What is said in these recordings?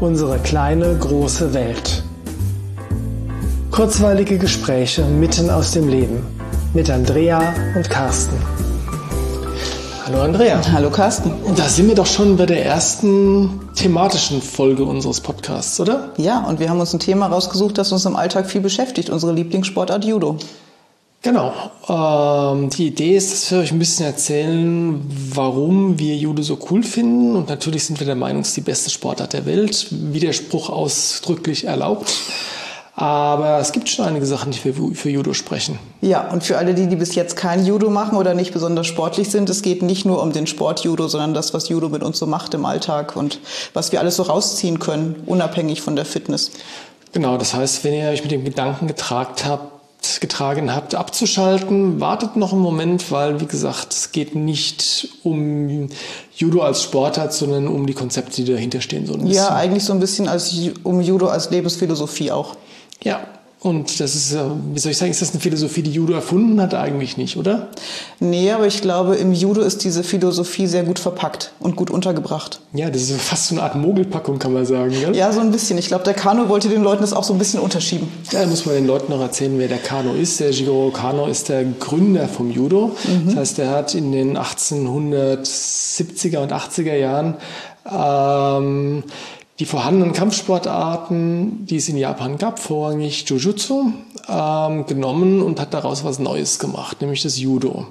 Unsere kleine, große Welt. Kurzweilige Gespräche mitten aus dem Leben mit Andrea und Carsten. Hallo Andrea. Hallo Carsten. Da sind wir doch schon bei der ersten thematischen Folge unseres Podcasts, oder? Ja, und wir haben uns ein Thema rausgesucht, das uns im Alltag viel beschäftigt, unsere Lieblingssportart Judo. Genau. Ähm, die Idee ist, dass wir euch ein bisschen erzählen, warum wir Judo so cool finden. Und natürlich sind wir der Meinung, es ist die beste Sportart der Welt. Widerspruch ausdrücklich erlaubt. Aber es gibt schon einige Sachen, die für, für Judo sprechen. Ja, und für alle die, die bis jetzt kein Judo machen oder nicht besonders sportlich sind, es geht nicht nur um den Sport Judo, sondern das, was Judo mit uns so macht im Alltag und was wir alles so rausziehen können, unabhängig von der Fitness. Genau, das heißt, wenn ihr euch mit dem Gedanken getragt habt, getragen habt, abzuschalten. Wartet noch einen Moment, weil, wie gesagt, es geht nicht um Judo als Sportart, sondern um die Konzepte, die dahinter stehen. So. Ja, eigentlich so ein bisschen als, um Judo als Lebensphilosophie auch. Ja, und das ist, wie soll ich sagen, ist das eine Philosophie, die Judo erfunden hat? Eigentlich nicht, oder? Nee, aber ich glaube, im Judo ist diese Philosophie sehr gut verpackt und gut untergebracht. Ja, das ist fast so eine Art Mogelpackung, kann man sagen. Gell? Ja, so ein bisschen. Ich glaube, der Kano wollte den Leuten das auch so ein bisschen unterschieben. Ja, da muss man den Leuten noch erzählen, wer der Kano ist. Der Jigoro Kano ist der Gründer vom Judo. Mhm. Das heißt, er hat in den 1870er und 80er Jahren ähm, die vorhandenen Kampfsportarten, die es in Japan gab, vorrangig Jujutsu, ähm, genommen und hat daraus was Neues gemacht, nämlich das Judo.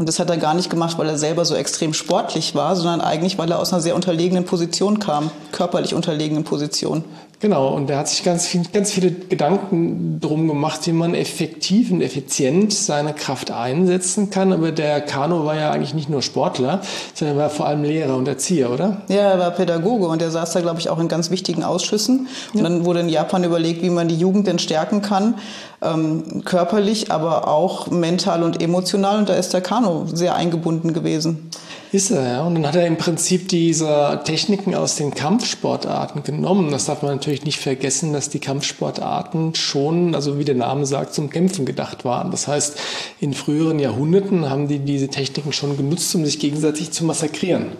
Und das hat er gar nicht gemacht, weil er selber so extrem sportlich war, sondern eigentlich, weil er aus einer sehr unterlegenen Position kam, körperlich unterlegenen Position. Genau, und er hat sich ganz, viel, ganz viele Gedanken drum gemacht, wie man effektiv und effizient seine Kraft einsetzen kann. Aber der Kano war ja eigentlich nicht nur Sportler, sondern er war vor allem Lehrer und Erzieher, oder? Ja, er war Pädagoge und er saß da, glaube ich, auch in ganz wichtigen Ausschüssen. Und ja. dann wurde in Japan überlegt, wie man die Jugend denn stärken kann, ähm, körperlich, aber auch mental und emotional. Und da ist der Kano sehr eingebunden gewesen. Ist er, ja. Und dann hat er im Prinzip diese Techniken aus den Kampfsportarten genommen. Das darf man natürlich nicht vergessen, dass die Kampfsportarten schon, also wie der Name sagt, zum Kämpfen gedacht waren. Das heißt, in früheren Jahrhunderten haben die diese Techniken schon genutzt, um sich gegenseitig zu massakrieren.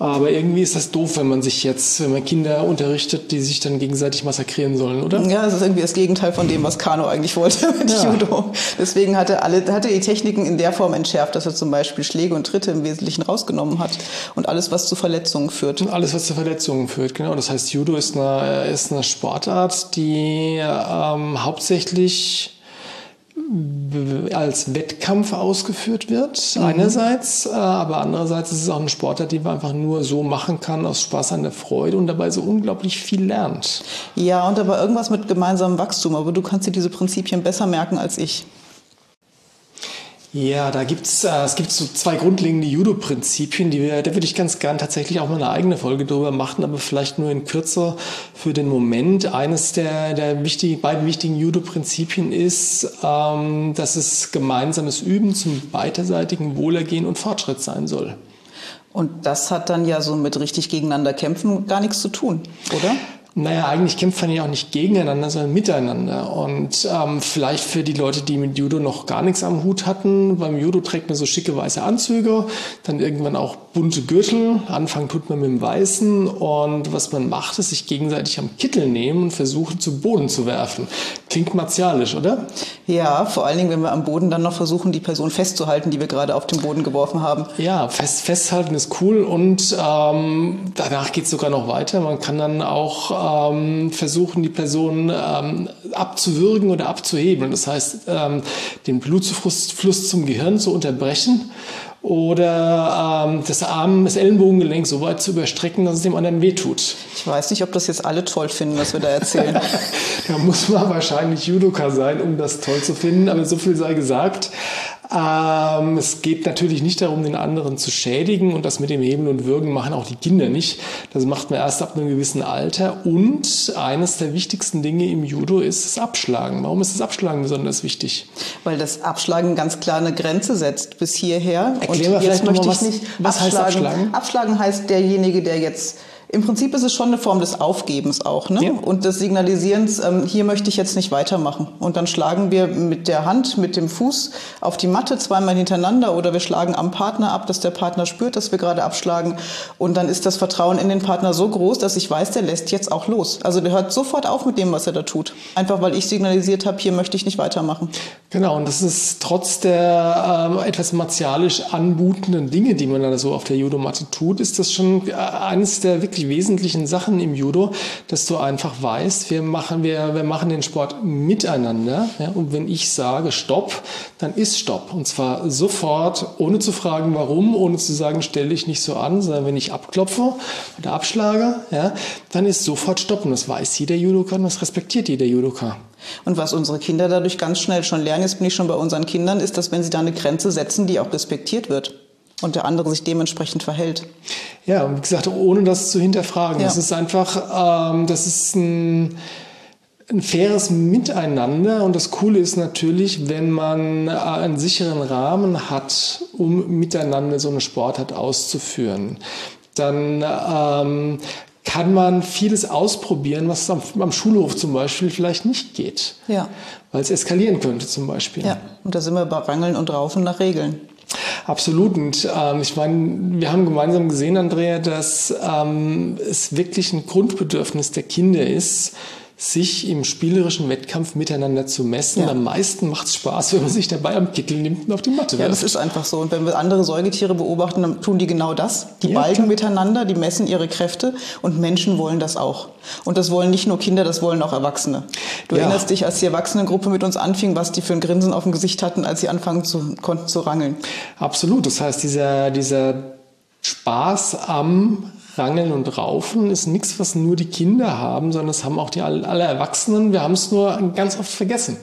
Aber irgendwie ist das doof, wenn man sich jetzt, wenn man Kinder unterrichtet, die sich dann gegenseitig massakrieren sollen, oder? Ja, das ist irgendwie das Gegenteil von dem, was Kano eigentlich wollte mit ja. Judo. Deswegen hat er alle, hat er die Techniken in der Form entschärft, dass er zum Beispiel Schläge und Tritte im Wesentlichen rausgenommen hat und alles, was zu Verletzungen führt. Und alles, was zu Verletzungen führt, genau. Das heißt, Judo ist eine, ist eine Sportart, die ähm, hauptsächlich als Wettkampf ausgeführt wird, mhm. einerseits, äh, aber andererseits ist es auch eine Sportart, die man einfach nur so machen kann, aus Spaß an der Freude und dabei so unglaublich viel lernt. Ja, und aber irgendwas mit gemeinsamem Wachstum, aber du kannst dir diese Prinzipien besser merken als ich. Ja, da gibt's äh, es gibt so zwei grundlegende Judo-Prinzipien, die wir, da würde ich ganz gern tatsächlich auch mal eine eigene Folge drüber machen, aber vielleicht nur in kürzer für den Moment. Eines der, der wichtigen, beiden wichtigen Judo-Prinzipien ist, ähm, dass es gemeinsames Üben zum beiderseitigen Wohlergehen und Fortschritt sein soll. Und das hat dann ja so mit richtig gegeneinander kämpfen gar nichts zu tun, oder? Naja, eigentlich kämpft man ja auch nicht gegeneinander, sondern miteinander. Und ähm, vielleicht für die Leute, die mit Judo noch gar nichts am Hut hatten, beim Judo trägt man so schicke weiße Anzüge, dann irgendwann auch bunte Gürtel. Anfangen tut man mit dem Weißen und was man macht, ist sich gegenseitig am Kittel nehmen und versuchen zu Boden zu werfen. Klingt martialisch, oder? Ja, vor allen Dingen, wenn wir am Boden dann noch versuchen, die Person festzuhalten, die wir gerade auf den Boden geworfen haben. Ja, fest, festhalten ist cool und ähm, danach geht es sogar noch weiter. Man kann dann auch ähm, versuchen, die Person ähm, abzuwürgen oder abzuheben. Das heißt, ähm, den Blutzufluss zum Gehirn zu unterbrechen oder ähm, das Arm, das Ellenbogengelenk so weit zu überstrecken, dass es dem anderen wehtut. Ich weiß nicht, ob das jetzt alle toll finden, was wir da erzählen. da muss man wahrscheinlich Judoka sein, um das toll zu finden, aber so viel sei gesagt. Ähm, es geht natürlich nicht darum, den anderen zu schädigen und das mit dem Heben und Würgen machen auch die Kinder nicht. Das macht man erst ab einem gewissen Alter. Und eines der wichtigsten Dinge im Judo ist das Abschlagen. Warum ist das Abschlagen besonders wichtig? Weil das Abschlagen ganz klar eine Grenze setzt bis hierher. Erklären wir vielleicht möchte mal, was, nicht was abschlagen. heißt Abschlagen? Abschlagen heißt derjenige, der jetzt Im Prinzip ist es schon eine Form des Aufgebens auch ne? Ja. und des Signalisierens, ähm, hier möchte ich jetzt nicht weitermachen. Und dann schlagen wir mit der Hand, mit dem Fuß auf die Matte zweimal hintereinander oder wir schlagen am Partner ab, dass der Partner spürt, dass wir gerade abschlagen. Und dann ist das Vertrauen in den Partner so groß, dass ich weiß, der lässt jetzt auch los. Also der hört sofort auf mit dem, was er da tut. Einfach weil ich signalisiert habe, hier möchte ich nicht weitermachen. Genau, und das ist trotz der äh, etwas martialisch anmutenden Dinge, die man da so auf der Judomatte tut, ist das schon äh, eines der wirklich wesentlichen Sachen im Judo, dass du einfach weißt, wir machen, wir, wir machen den Sport miteinander. Ja? Und wenn ich sage Stopp, dann ist Stopp. Und zwar sofort, ohne zu fragen, warum, ohne zu sagen, stell dich nicht so an, sondern wenn ich abklopfe oder abschlage, ja, dann ist sofort Stopp. Und das weiß jeder Judoka und das respektiert jeder Judoka. Und was unsere Kinder dadurch ganz schnell schon lernen, jetzt bin ich schon bei unseren Kindern, ist, dass wenn sie da eine Grenze setzen, die auch respektiert wird und der andere sich dementsprechend verhält. Ja, wie gesagt, ohne das zu hinterfragen. Ja. Das ist einfach, ähm, das ist ein, ein faires Miteinander und das Coole ist natürlich, wenn man äh, einen sicheren Rahmen hat, um miteinander so eine Sportart auszuführen, dann ähm, kann man vieles ausprobieren, was am, am, Schulhof zum Beispiel vielleicht nicht geht. Ja. Weil es eskalieren könnte zum Beispiel. Ja, und da sind wir bei Rangeln und Raufen nach Regeln. Absolut. Und ähm, ich meine, wir haben gemeinsam gesehen, Andrea, dass ähm, es wirklich ein Grundbedürfnis der Kinder ist, sich im spielerischen Wettkampf miteinander zu messen. Ja. Am meisten macht es Spaß, wenn man sich dabei am Kittel nimmt und auf die Matte wirft. Ja, das ist einfach so. Und wenn wir andere Säugetiere beobachten, dann tun die genau das. Die ja, balgen klar. miteinander, die messen ihre Kräfte und Menschen wollen das auch. Und das wollen nicht nur Kinder, das wollen auch Erwachsene. Du ja. erinnerst dich, als die Erwachsenengruppe mit uns anfing, was die für ein Grinsen auf dem Gesicht hatten, als sie anfangen zu, konnten zu rangeln. Absolut. Das heißt, dieser, dieser Spaß am Rangeln und Raufen ist nichts, was nur die Kinder haben, sondern es haben auch die alle Erwachsenen. Wir haben es nur ganz oft vergessen.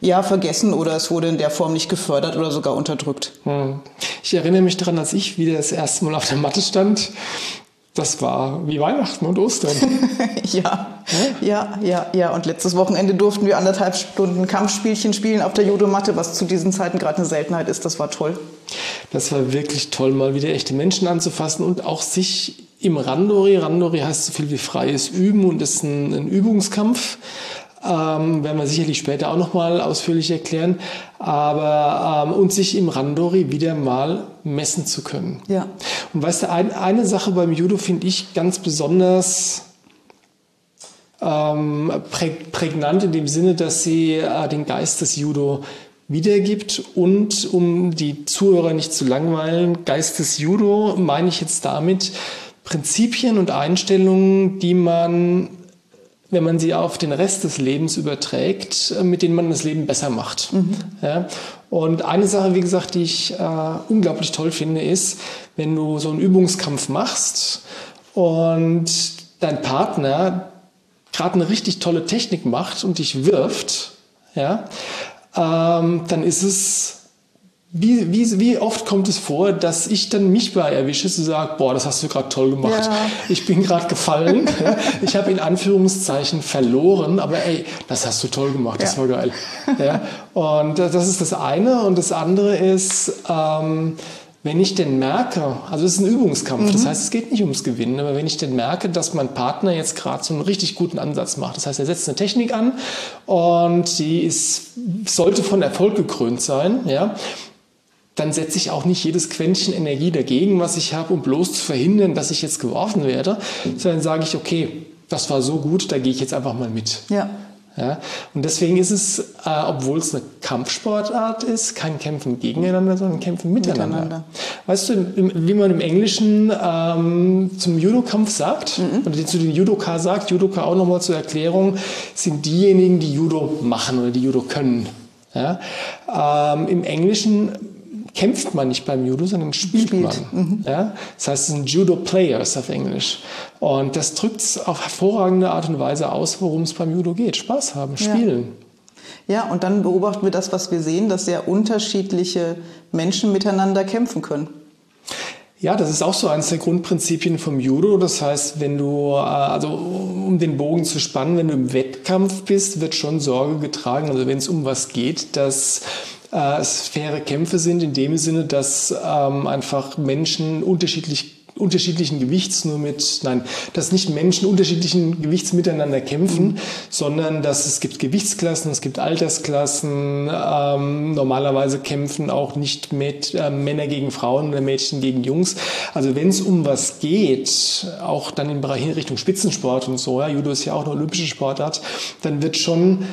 Ja, vergessen oder es wurde in der Form nicht gefördert oder sogar unterdrückt. Hm. Ich erinnere mich daran, als ich wieder das erste Mal auf der Matte stand, das war wie Weihnachten und Ostern. ja, ja, ja, ja. Und letztes Wochenende durften wir anderthalb Stunden Kampfspielchen spielen auf der Judomatte, was zu diesen Zeiten gerade eine Seltenheit ist. Das war toll. Das war wirklich toll, mal wieder echte Menschen anzufassen und auch sich im Randori, Randori heißt so viel wie freies Üben und ist ein, ein Übungskampf. Ähm, werden wir sicherlich später auch nochmal ausführlich erklären. Aber ähm, und sich im Randori wieder mal messen zu können. Ja. Und weißt du, ein, eine Sache beim Judo finde ich ganz besonders ähm, prägnant in dem Sinne, dass sie äh, den Geist des Judo wiedergibt und um die Zuhörer nicht zu langweilen, Geist des Judo meine ich jetzt damit Prinzipien und Einstellungen, die man wenn man sie auf den Rest des Lebens überträgt, äh, mit denen man das Leben besser macht. Mhm. Ja? Und eine Sache, wie gesagt, die ich äh, unglaublich toll finde, ist, wenn du so einen Übungskampf machst und dein Partner gerade eine richtig tolle Technik macht und dich wirft, ja, ähm, dann ist es wie, wie, wie oft kommt es vor, dass ich dann mich bei erwische, zu sagen, boah, das hast du gerade toll gemacht. Ja. Ich bin gerade gefallen. ich habe in Anführungszeichen verloren, aber ey, das hast du toll gemacht, das ja. war geil. Ja? Und das ist das eine. Und das andere ist, ähm, wenn ich denn merke, also es ist ein Übungskampf, mhm. das heißt, es geht nicht ums Gewinnen, aber wenn ich denn merke, dass mein Partner jetzt gerade so einen richtig guten Ansatz macht, das heißt, er setzt eine Technik an und die ist, sollte von Erfolg gekrönt sein, ja, dann setze ich auch nicht jedes Quäntchen Energie dagegen, was ich habe, um bloß zu verhindern, dass ich jetzt geworfen werde, sondern sage ich, okay, das war so gut, da gehe ich jetzt einfach mal mit. Ja. Ja, und deswegen ist es, äh, obwohl es eine Kampfsportart ist, kein Kämpfen gegeneinander, sondern Kämpfen miteinander. miteinander. Weißt du, wie man im Englischen ähm, zum Judo-Kampf sagt, mhm. oder zu den Judoka sagt, Judoka auch nochmal zur Erklärung, sind diejenigen, die Judo machen oder die Judo können. Ja? Ähm, Im Englischen kämpft man nicht beim Judo, sondern spielt, spielt. man. Mhm. Ja? Das heißt, es sind Judo-Players auf Englisch. Und das drückt es auf hervorragende Art und Weise aus, worum es beim Judo geht. Spaß haben, spielen. Ja. ja, und dann beobachten wir das, was wir sehen, dass sehr unterschiedliche Menschen miteinander kämpfen können. Ja, das ist auch so eines der Grundprinzipien vom Judo. Das heißt, wenn du, äh, also um den Bogen zu spannen, wenn du im Wettkampf bist, wird schon Sorge getragen, also wenn es um was geht, dass äh, es faire Kämpfe sind in dem Sinne, dass ähm, einfach Menschen unterschiedlich unterschiedlichen Gewichts nur mit, nein, dass nicht Menschen unterschiedlichen Gewichts miteinander kämpfen, mhm. sondern dass es gibt Gewichtsklassen, es gibt Altersklassen. Ähm, normalerweise kämpfen auch nicht mit äh, Männer gegen Frauen oder Mädchen gegen Jungs. Also wenn es um was geht, auch dann im Bereich in Richtung Spitzensport und so, ja, Judo ist ja auch eine olympische Sportart, dann wird schon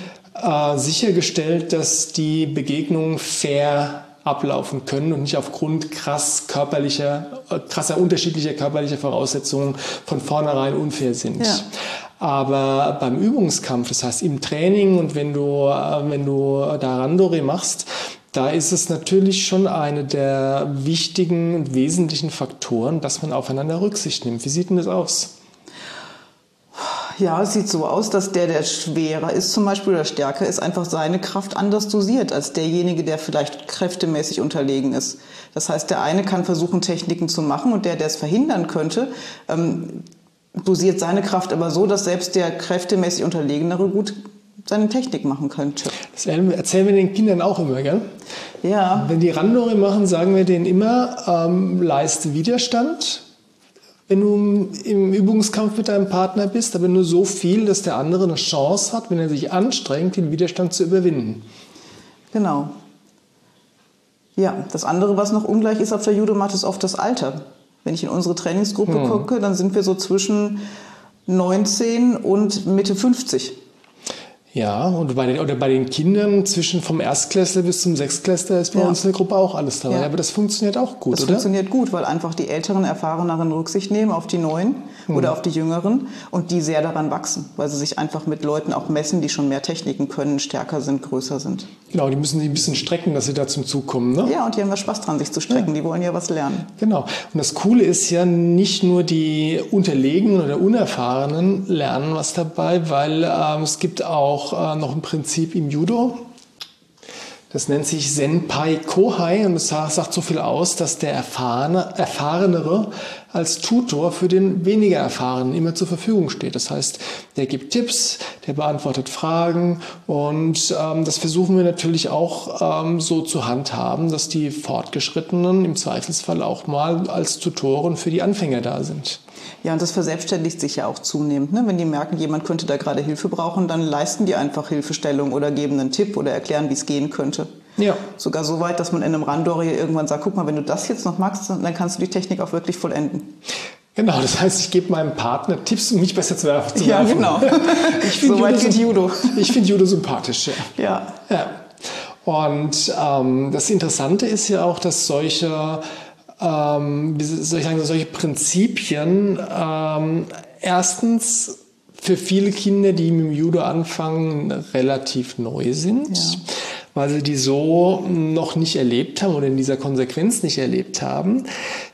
äh, sichergestellt, dass die Begegnungen fair ablaufen können und nicht aufgrund krass körperlicher, äh, krasser unterschiedlicher körperlicher Voraussetzungen von vornherein unfair sind. Ja. Aber beim Übungskampf, das heißt im Training und wenn du, äh, wenn du da Randori machst, da ist es natürlich schon eine der wichtigen und wesentlichen Faktoren, dass man aufeinander Rücksicht nimmt. Wie sieht denn das aus? Ja, es sieht so aus, dass der, der schwerer ist zum Beispiel oder stärker ist, einfach seine Kraft anders dosiert als derjenige, der vielleicht kräftemäßig unterlegen ist. Das heißt, der eine kann versuchen, Techniken zu machen und der, der es verhindern könnte, ähm, dosiert seine Kraft aber so, dass selbst der kräftemäßig Unterlegenere gut seine Technik machen könnte. Das erzählen wir den Kindern auch immer, gell? Ja. Wenn die Randori machen, sagen wir denen immer, ähm, leiste Widerstand, wenn du im Übungskampf mit deinem Partner bist, aber nur so viel, dass der andere eine Chance hat, wenn er sich anstrengt, den Widerstand zu überwinden. Genau. Ja, das andere, was noch ungleich ist auf der Judomatte, ist oft das Alter. Wenn ich in unsere Trainingsgruppe hm. gucke, dann sind wir so zwischen 19 und Mitte 50. Ja, und bei den, oder bei den Kindern zwischen vom Erstklässler bis zum Sechstklässler ist bei ja. uns in der Gruppe auch alles dabei. Ja. Aber das funktioniert auch gut, das oder? Das funktioniert gut, weil einfach die Älteren, Erfahreneren Rücksicht nehmen auf die Neuen hm. oder auf die Jüngeren und die sehr daran wachsen, weil sie sich einfach mit Leuten auch messen, die schon mehr Techniken können, stärker sind, größer sind. Genau, die müssen sich ein bisschen strecken, dass sie da zum Zug kommen, ne? Ja, und die haben ja Spaß dran, sich zu strecken. Ja. Die wollen ja was lernen. Genau. Und das Coole ist ja nicht nur die Unterlegenen oder Unerfahrenen lernen was dabei, weil äh, es gibt auch äh, noch ein Prinzip, im Judo. Das nennt sich Senpai Kohai und es sagt so viel aus, dass der Erfahrene, Erfahrenere als Tutor für den weniger Erfahrenen immer zur Verfügung steht. Das heißt, der gibt Tipps, der beantwortet Fragen und ähm, das versuchen wir natürlich auch ähm, so zu handhaben, dass die Fortgeschrittenen im Zweifelsfall auch mal als Tutoren für die Anfänger da sind. Ja, und das verselbstständigt sich ja auch zunehmend. Ne? Wenn die merken, jemand könnte da gerade Hilfe brauchen, dann leisten die einfach Hilfestellung oder geben einen Tipp oder erklären, wie es gehen könnte. Ja. Sogar so weit, dass man in einem Randori irgendwann sagt, guck mal, wenn du das jetzt noch magst, dann kannst du die Technik auch wirklich vollenden. Genau, das heißt, ich gebe meinem Partner Tipps, um mich besser zu werfen. Ja, genau. Ich finde Judo, geht Judo. Ich finde Judo sympathisch, ja. Ja. ja. Und ähm, das Interessante ist ja auch, dass solche ähm, wie soll ich sagen, solche Prinzipien ähm, erstens für viele Kinder, die mit dem Judo anfangen, relativ neu sind. Ja weil sie die so noch nicht erlebt haben oder in dieser Konsequenz nicht erlebt haben.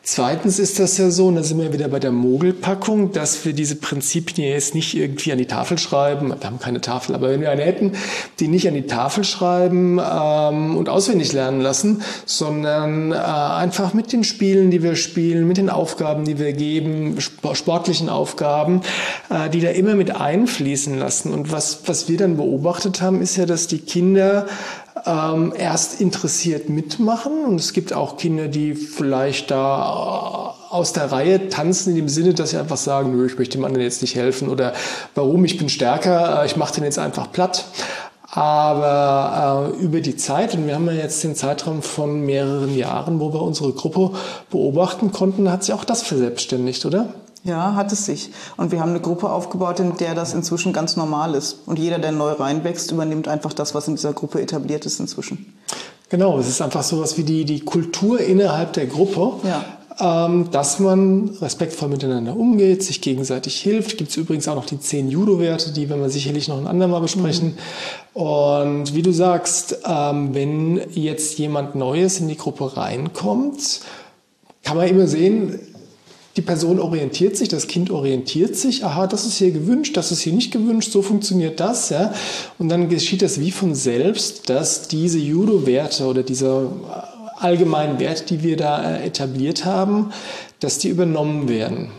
Zweitens ist das ja so, und da sind wir wieder bei der Mogelpackung, dass wir diese Prinzipien jetzt nicht irgendwie an die Tafel schreiben. Wir haben keine Tafel, aber wenn wir eine hätten, die nicht an die Tafel schreiben ähm, und auswendig lernen lassen, sondern äh, einfach mit den Spielen, die wir spielen, mit den Aufgaben, die wir geben, sportlichen Aufgaben, äh, die da immer mit einfließen lassen. Und was, was wir dann beobachtet haben, ist ja, dass die Kinder ähm, erst interessiert mitmachen. Und es gibt auch Kinder, die vielleicht da aus der Reihe tanzen in dem Sinne, dass sie einfach sagen, nö, ich möchte dem anderen jetzt nicht helfen oder warum, ich bin stärker, äh, ich mache den jetzt einfach platt. Aber äh, über die Zeit, und wir haben ja jetzt den Zeitraum von mehreren Jahren, wo wir unsere Gruppe beobachten konnten, hat sich auch das verselbstständigt, oder? Ja, hat es sich. Und wir haben eine Gruppe aufgebaut, in der das inzwischen ganz normal ist. Und jeder, der neu reinwächst, übernimmt einfach das, was in dieser Gruppe etabliert ist inzwischen. Genau, es ist einfach so was wie die, die Kultur innerhalb der Gruppe. Ja. Ähm, dass man respektvoll miteinander umgeht, sich gegenseitig hilft. Gibt es übrigens auch noch die zehn Judo-Werte, die werden wir sicherlich noch ein andermal besprechen. Mhm. Und wie du sagst, ähm, wenn jetzt jemand Neues in die Gruppe reinkommt, kann man immer sehen, die Person orientiert sich, das Kind orientiert sich, aha, das ist hier gewünscht, das ist hier nicht gewünscht, so funktioniert das, ja. Und dann geschieht das wie von selbst, dass diese Judo-Werte oder diese allgemeinen Werte, die wir da äh, etabliert haben, dass die übernommen werden.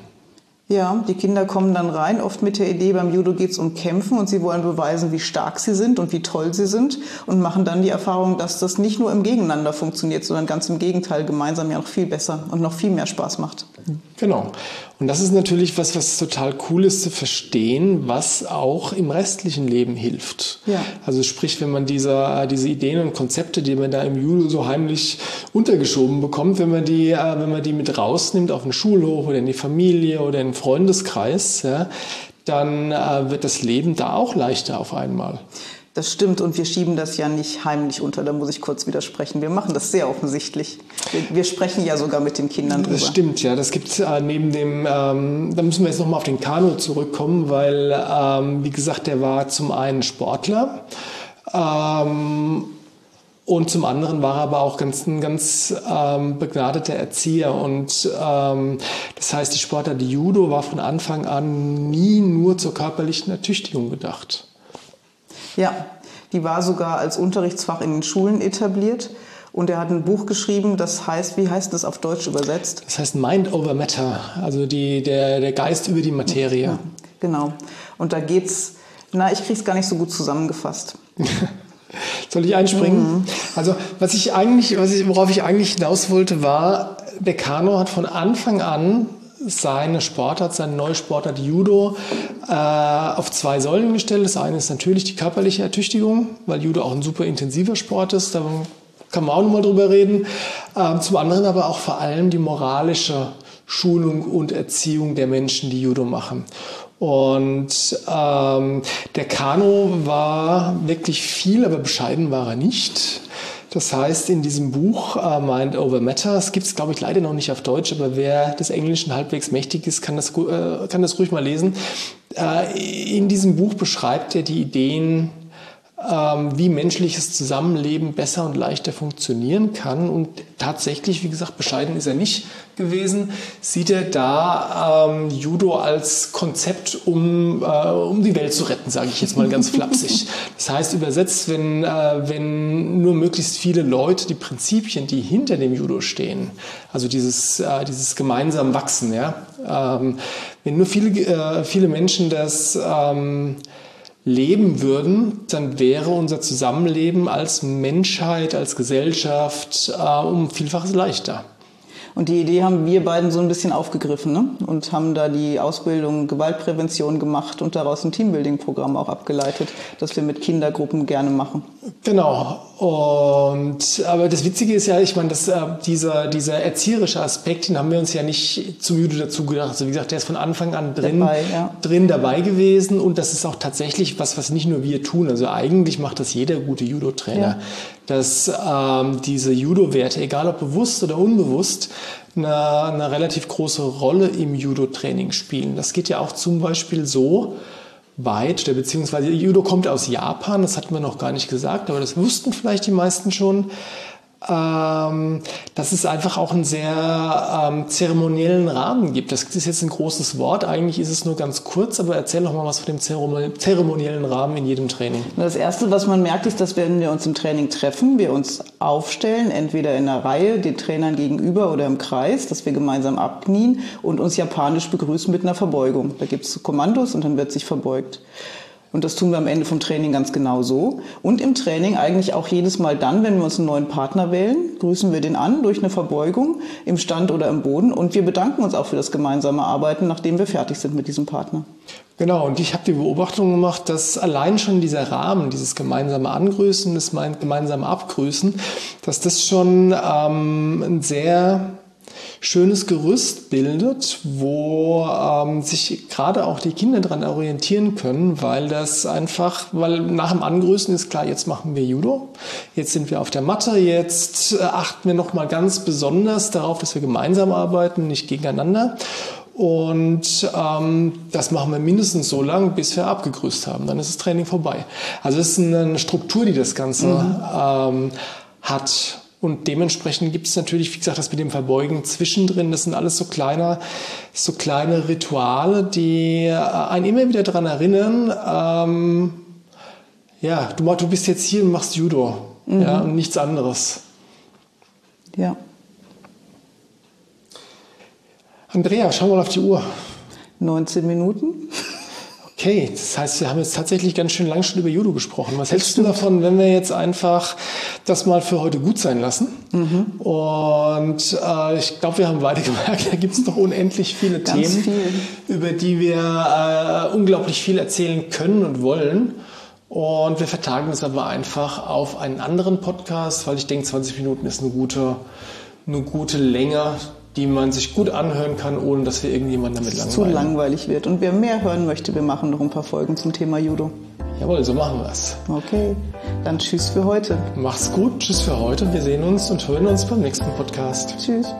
Ja, die Kinder kommen dann rein, oft mit der Idee, beim Judo geht es um Kämpfen und sie wollen beweisen, wie stark sie sind und wie toll sie sind und machen dann die Erfahrung, dass das nicht nur im Gegeneinander funktioniert, sondern ganz im Gegenteil gemeinsam ja noch viel besser und noch viel mehr Spaß macht. Genau. Und das ist natürlich was, was total cool ist zu verstehen, was auch im restlichen Leben hilft. Ja. Also sprich, wenn man diese, diese Ideen und Konzepte, die man da im Judo so heimlich untergeschoben bekommt, wenn man die, äh, wenn man die mit rausnimmt auf den Schulhof oder in die Familie oder in Freundeskreis, ja, dann äh, wird das Leben da auch leichter auf einmal. Das stimmt und wir schieben das ja nicht heimlich unter, da muss ich kurz widersprechen. Wir machen das sehr offensichtlich. Wir, wir sprechen ja sogar mit den Kindern drüber. Das stimmt, ja. Das gibt äh, neben dem, ähm, da müssen wir jetzt nochmal auf den Kanu zurückkommen, weil, ähm, wie gesagt, der war zum einen Sportler ähm, und zum anderen war er aber auch ganz, ein ganz ähm, begnadeter Erzieher. Und ähm, das heißt, die Sportart Judo war von Anfang an nie nur zur körperlichen Ertüchtigung gedacht. Ja, die war sogar als Unterrichtsfach in den Schulen etabliert. Und er hat ein Buch geschrieben, das heißt, wie heißt das auf Deutsch übersetzt? Das heißt Mind over Matter, also die, der, der Geist über die Materie. Ja, genau. Und da geht's, na, ich krieg's gar nicht so gut zusammengefasst. Soll ich einspringen? Mhm. Also, was ich eigentlich, was ich, worauf ich eigentlich hinaus wollte, war, der Kano hat von Anfang an seine Sportart, seine neue Sportart Judo äh, auf zwei Säulen gestellt. Das eine ist natürlich die körperliche Ertüchtigung, weil Judo auch ein super intensiver Sport ist. Da kann man auch nochmal drüber reden. Ähm, zum anderen aber auch vor allem die moralische Schulung und Erziehung der Menschen, die Judo machen. Und ähm, der Kano war wirklich viel, aber bescheiden war er nicht. Das heißt, in diesem Buch uh, Mind Over Matter, das gibt es, glaube ich, leider noch nicht auf Deutsch, aber wer des Englischen halbwegs mächtig ist, kann das, äh, kann das ruhig mal lesen. Äh, in diesem Buch beschreibt er die Ideen wie menschliches Zusammenleben besser und leichter funktionieren kann. Und tatsächlich, wie gesagt, bescheiden ist er nicht gewesen, sieht er da ähm, Judo als Konzept, um, äh, um die Welt zu retten, sage ich jetzt mal ganz flapsig. Das heißt übersetzt, wenn, äh, wenn nur möglichst viele Leute die Prinzipien, die hinter dem Judo stehen, also dieses, äh, dieses gemeinsam Wachsen, ja, ähm, wenn nur viele, äh, viele Menschen das ähm, leben würden, dann wäre unser Zusammenleben als Menschheit, als Gesellschaft äh, um Vielfaches leichter. Und die Idee haben wir beiden so ein bisschen aufgegriffen ne? und haben da die Ausbildung Gewaltprävention gemacht und daraus ein Teambuilding-Programm auch abgeleitet, das wir mit Kindergruppen gerne machen. Genau. Und aber das Witzige ist ja, ich meine, dass äh, dieser, dieser erzieherische Aspekt, den haben wir uns ja nicht zum Judo dazu gedacht. Also wie gesagt, der ist von Anfang an drin dabei, ja. drin dabei gewesen und das ist auch tatsächlich was, was nicht nur wir tun. Also eigentlich macht das jeder gute Judo-Trainer. Ja dass ähm, diese Judo-Werte, egal ob bewusst oder unbewusst, eine, eine relativ große Rolle im Judo-Training spielen. Das geht ja auch zum Beispiel so weit, beziehungsweise Judo kommt aus Japan, das hatten wir noch gar nicht gesagt, aber das wussten vielleicht die meisten schon ähm, dass es einfach auch einen sehr ähm, zeremoniellen Rahmen gibt. Das ist jetzt ein großes Wort, eigentlich ist es nur ganz kurz, aber erzähl doch mal was von dem zeremoniellen Rahmen in jedem Training. Das Erste, was man merkt, ist, dass wenn wir uns im Training treffen, wir uns aufstellen, entweder in einer Reihe, den Trainern gegenüber oder im Kreis, dass wir gemeinsam abknien und uns japanisch begrüßen mit einer Verbeugung. Da gibt es Kommandos und dann wird sich verbeugt. Und das tun wir am Ende vom Training ganz genau so. Und im Training eigentlich auch jedes Mal dann, wenn wir uns einen neuen Partner wählen, grüßen wir den an durch eine Verbeugung im Stand oder im Boden. Und wir bedanken uns auch für das gemeinsame Arbeiten, nachdem wir fertig sind mit diesem Partner. Genau, und ich habe die Beobachtung gemacht, dass allein schon dieser Rahmen, dieses gemeinsame Angrüßen, das gemeinsame Abgrüßen, dass das schon ähm, ein sehr schönes Gerüst bildet, wo ähm, sich gerade auch die Kinder daran orientieren können, weil das einfach, weil nach dem Angrüßen ist klar, jetzt machen wir Judo, jetzt sind wir auf der Matte, jetzt äh, achten wir nochmal ganz besonders darauf, dass wir gemeinsam arbeiten, nicht gegeneinander. Und ähm, das machen wir mindestens so lange, bis wir abgegrüßt haben. Dann ist das Training vorbei. Also es ist eine Struktur, die das Ganze mhm. ähm, hat. Und dementsprechend gibt es natürlich, wie gesagt, das mit dem Verbeugen zwischendrin. Das sind alles so kleine, so kleine Rituale, die äh, einen immer wieder daran erinnern, ähm, ja, du, du bist jetzt hier und machst Judo. Mhm. Ja, und nichts anderes. Ja. Andrea, schau mal auf die Uhr. 19 Minuten. Okay, das heißt, wir haben jetzt tatsächlich ganz schön lang schon über Judo gesprochen. Was hältst du davon, wenn wir jetzt einfach das mal für heute gut sein lassen? Mhm. Und äh, ich glaube, wir haben beide gemerkt, da gibt es noch unendlich viele ganz Themen, viel. über die wir äh, unglaublich viel erzählen können und wollen. Und wir vertagen es aber einfach auf einen anderen Podcast, weil ich denke, 20 Minuten ist eine gute, eine gute Länge, die man sich gut anhören kann, ohne dass wir irgendjemanden damit langweilen. Zu langweilig wird. Und wer mehr hören möchte, wir machen noch ein paar Folgen zum Thema Judo. Jawohl, so machen wir es. Okay, dann tschüss für heute. Mach's gut, tschüss für heute. Wir sehen uns und hören uns beim nächsten Podcast. Tschüss.